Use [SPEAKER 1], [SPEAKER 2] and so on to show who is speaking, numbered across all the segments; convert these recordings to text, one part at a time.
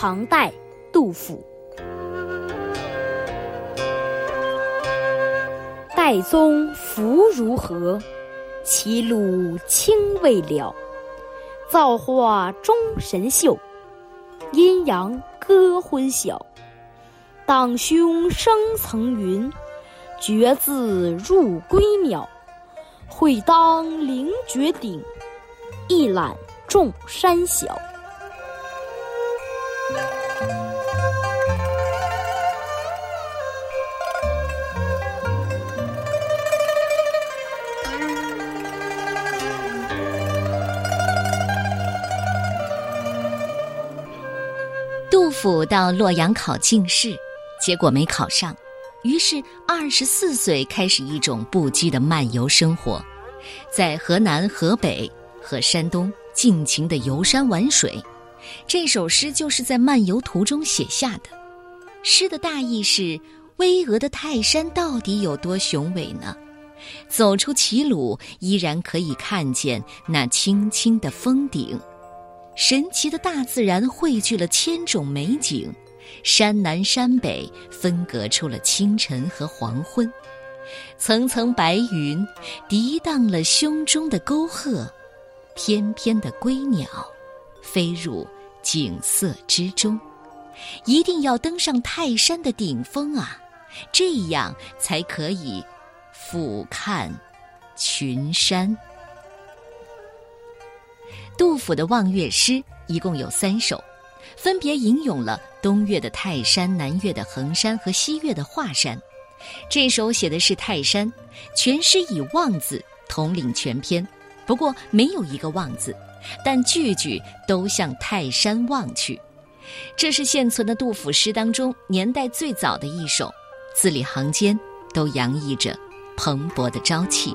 [SPEAKER 1] 唐代，杜甫。岱宗夫如何？齐鲁青未了。造化钟神秀，阴阳割昏晓。荡胸生层云，决眦入归鸟。会当凌绝顶，一览众山小。
[SPEAKER 2] 杜甫到洛阳考进士，结果没考上，于是二十四岁开始一种不羁的漫游生活，在河南、河北和山东尽情的游山玩水。这首诗就是在漫游途中写下的。诗的大意是：巍峨的泰山到底有多雄伟呢？走出齐鲁，依然可以看见那青青的峰顶。神奇的大自然汇聚了千种美景，山南山北分隔出了清晨和黄昏，层层白云涤荡了胸中的沟壑，翩翩的归鸟飞入景色之中。一定要登上泰山的顶峰啊，这样才可以俯瞰群山。杜甫的望岳诗一共有三首，分别吟咏了东岳的泰山、南岳的衡山和西岳的华山。这首写的是泰山，全诗以“望”字统领全篇，不过没有一个“望”字，但句句都向泰山望去。这是现存的杜甫诗当中年代最早的一首，字里行间都洋溢着蓬勃的朝气。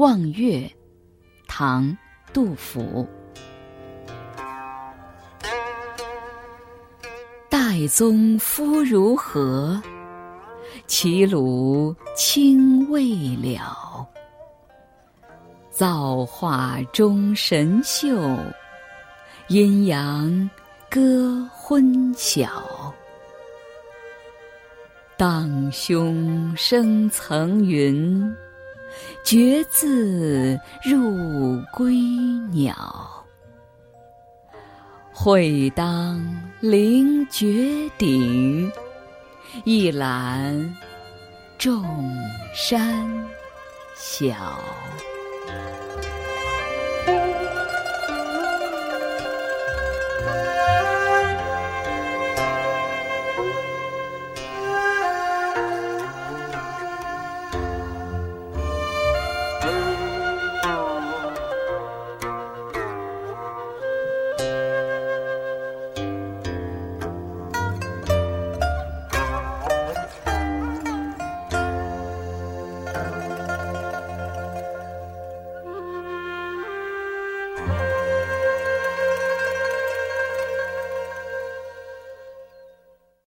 [SPEAKER 3] 望岳，唐·杜甫。岱宗夫如何？齐鲁青未了。造化钟神秀，阴阳割昏晓。荡胸生层云。决眦入归鸟，会当凌绝顶，一览众山小。